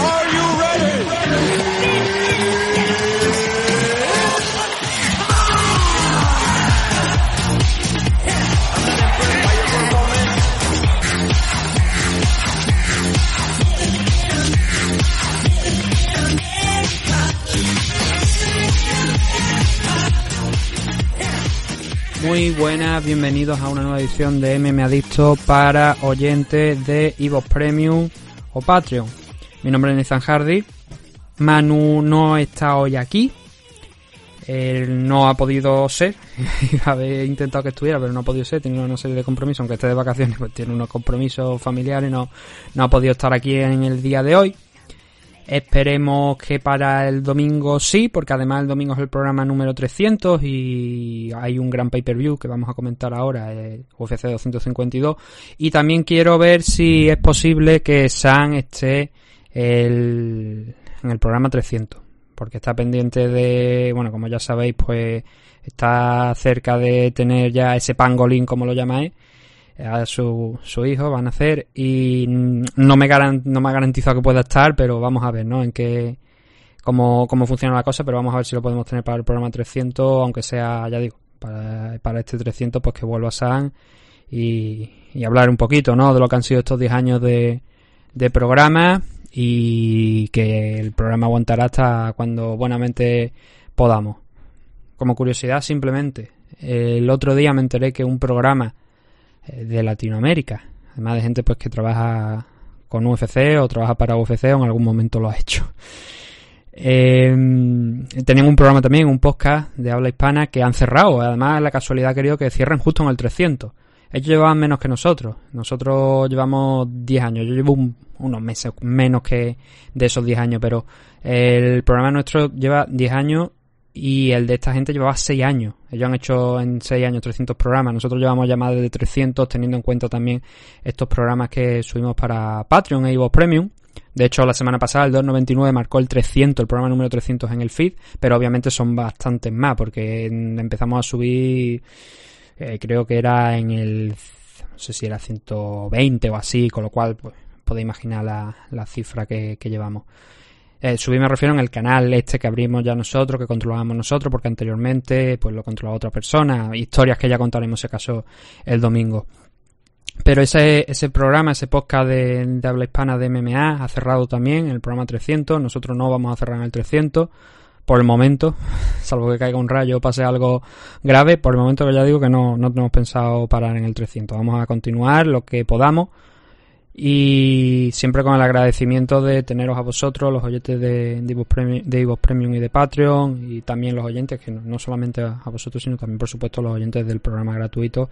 Are you Muy buenas, bienvenidos a una nueva edición de MM Adicto para oyentes de Evo Premium o Patreon. Mi nombre es Nathan Hardy. Manu no está hoy aquí. Él no ha podido ser. Había intentado que estuviera, pero no ha podido ser. Tiene una serie de compromisos. Aunque esté de vacaciones, pues tiene unos compromisos familiares. No, no ha podido estar aquí en el día de hoy. Esperemos que para el domingo sí, porque además el domingo es el programa número 300 y hay un gran pay-per-view que vamos a comentar ahora, el UFC 252. Y también quiero ver si es posible que San esté en el programa 300, porque está pendiente de, bueno, como ya sabéis, pues está cerca de tener ya ese pangolín, como lo llamáis a su, su hijo, van a hacer y no me, no me ha garantizado que pueda estar, pero vamos a ver, ¿no? En qué, cómo, cómo funciona la cosa, pero vamos a ver si lo podemos tener para el programa 300, aunque sea, ya digo, para, para este 300, pues que vuelva a San y, y hablar un poquito, ¿no? De lo que han sido estos 10 años de, de programa y que el programa aguantará hasta cuando buenamente podamos. Como curiosidad, simplemente, el otro día me enteré que un programa de Latinoamérica. Además de gente pues que trabaja con UFC o trabaja para UFC o en algún momento lo ha hecho. Eh, tenían un programa también, un podcast de habla hispana que han cerrado. Además, la casualidad ha querido que cierren justo en el 300. Ellos llevaban menos que nosotros. Nosotros llevamos 10 años. Yo llevo unos meses menos que de esos 10 años, pero el programa nuestro lleva 10 años y el de esta gente llevaba 6 años. Ellos han hecho en 6 años 300 programas. Nosotros llevamos ya más de 300 teniendo en cuenta también estos programas que subimos para Patreon e Evo Premium. De hecho, la semana pasada el 299 marcó el 300, el programa número 300 en el feed, pero obviamente son bastantes más porque empezamos a subir, eh, creo que era en el, no sé si era 120 o así, con lo cual pues, podéis imaginar la, la cifra que, que llevamos. Eh, subir me refiero en el canal este que abrimos ya nosotros, que controlábamos nosotros, porque anteriormente pues lo controlaba otra persona, historias que ya contaremos ese caso el domingo. Pero ese, ese programa, ese podcast de, habla hispana de MMA ha cerrado también, el programa 300. Nosotros no vamos a cerrar en el 300 por el momento, salvo que caiga un rayo o pase algo grave. Por el momento que ya digo que no, no tenemos pensado parar en el 300. Vamos a continuar lo que podamos y siempre con el agradecimiento de teneros a vosotros, los oyentes de, de, Premium, y de Patreon, y también los oyentes, que no, solamente a vosotros, sino también, por supuesto, los oyentes del programa gratuito,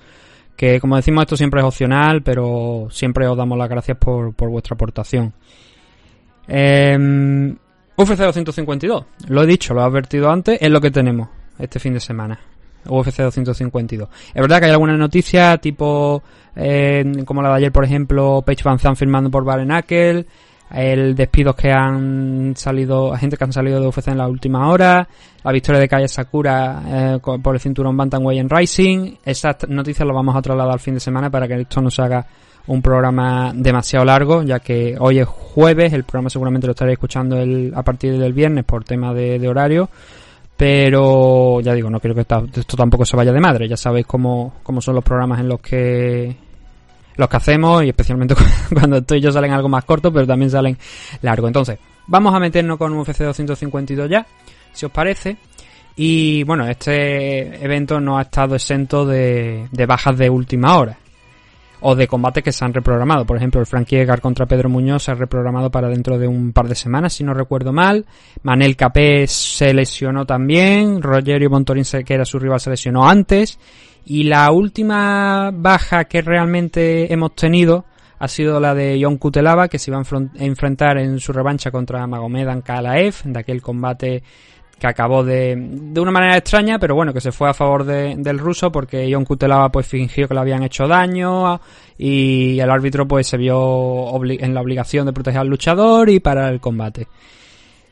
que como decimos, esto siempre es opcional, pero siempre os damos las gracias por, por vuestra aportación. Eh, UFC 252, lo he dicho, lo he advertido antes, es lo que tenemos este fin de semana. UFC 252. Es verdad que hay algunas noticias, tipo eh, como la de ayer, por ejemplo, Page Van Zandt firmando por Barenakel, el despidos que han salido, gente que han salido de UFC en la última hora, la victoria de Kaya Sakura eh, por el cinturón Bantamweight en Rising. Esas noticias las vamos a trasladar al fin de semana para que esto no se haga un programa demasiado largo, ya que hoy es jueves, el programa seguramente lo estaréis escuchando el, a partir del viernes por tema de horario. Pero ya digo, no quiero que esto tampoco se vaya de madre. Ya sabéis cómo, cómo son los programas en los que los que hacemos y especialmente cuando estoy yo salen algo más cortos, pero también salen largo. Entonces, vamos a meternos con UFC 252 ya, si os parece. Y bueno, este evento no ha estado exento de, de bajas de última hora o de combates que se han reprogramado. Por ejemplo, el Frankie Edgar contra Pedro Muñoz se ha reprogramado para dentro de un par de semanas, si no recuerdo mal. Manel Capé se lesionó también. Rogerio Montorín, que era su rival, se lesionó antes. Y la última baja que realmente hemos tenido ha sido la de John Kutelava, que se iba a enfrentar en su revancha contra Magomed Ankalaev, de aquel combate que acabó de, de una manera extraña, pero bueno, que se fue a favor de, del ruso porque John Kutelava pues fingió que le habían hecho daño y el árbitro pues se vio en la obligación de proteger al luchador y parar el combate.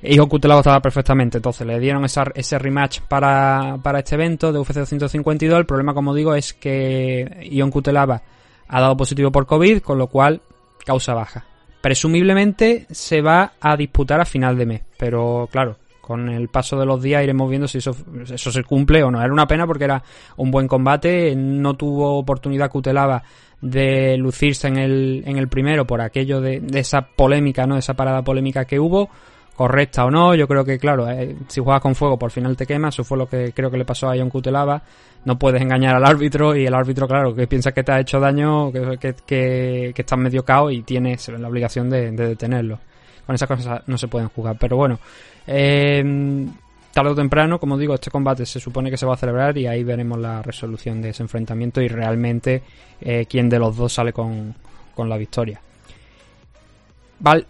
Y John Kutelava estaba perfectamente, entonces le dieron esa, ese rematch para, para este evento de UFC 252. El problema, como digo, es que John Kutelava ha dado positivo por COVID, con lo cual causa baja Presumiblemente se va a disputar a final de mes, pero claro, con el paso de los días iremos viendo si eso, eso se cumple o no. Era una pena porque era un buen combate, no tuvo oportunidad Cutelaba de lucirse en el, en el primero por aquello de, de esa polémica, ¿no? Esa parada polémica que hubo correcta o no. Yo creo que, claro, eh, si juegas con fuego por final te quemas. Eso fue lo que creo que le pasó a John Cutelaba. No puedes engañar al árbitro y el árbitro, claro, que piensa que te ha hecho daño, que, que, que, estás medio cao y tienes la obligación de, detenerlo. Con esas cosas no se pueden jugar. Pero bueno, eh, tarde o temprano, como digo, este combate se supone que se va a celebrar y ahí veremos la resolución de ese enfrentamiento y realmente eh, quién de los dos sale con, con la victoria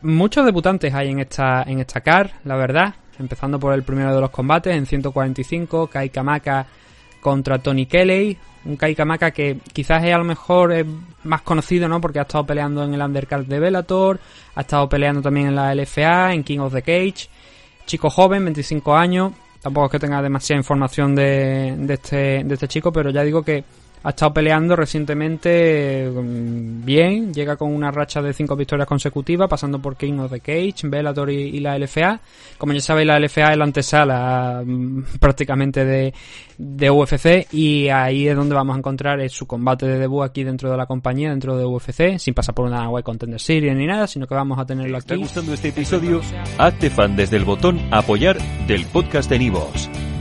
muchos debutantes hay en esta, en esta car, la verdad. Empezando por el primero de los combates, en 145, Kai Kamaka contra Tony Kelly. Un Kai Kamaka que quizás es a lo mejor más conocido, ¿no? Porque ha estado peleando en el undercard de Bellator, ha estado peleando también en la LFA, en King of the Cage. Chico joven, 25 años. Tampoco es que tenga demasiada información de, de, este, de este chico, pero ya digo que ha estado peleando recientemente mm, bien, llega con una racha de cinco victorias consecutivas, pasando por King of the Cage, Bellator y, la LFA. Como ya sabéis, la LFA es la antesala mm, prácticamente de, de UFC y ahí es donde vamos a encontrar su combate de debut aquí dentro de la compañía, dentro de UFC, sin pasar por una White Contender Series ni nada, sino que vamos a tenerlo aquí. ¿Te está gustando este episodio? Hazte fan desde el botón apoyar del podcast de Nivos.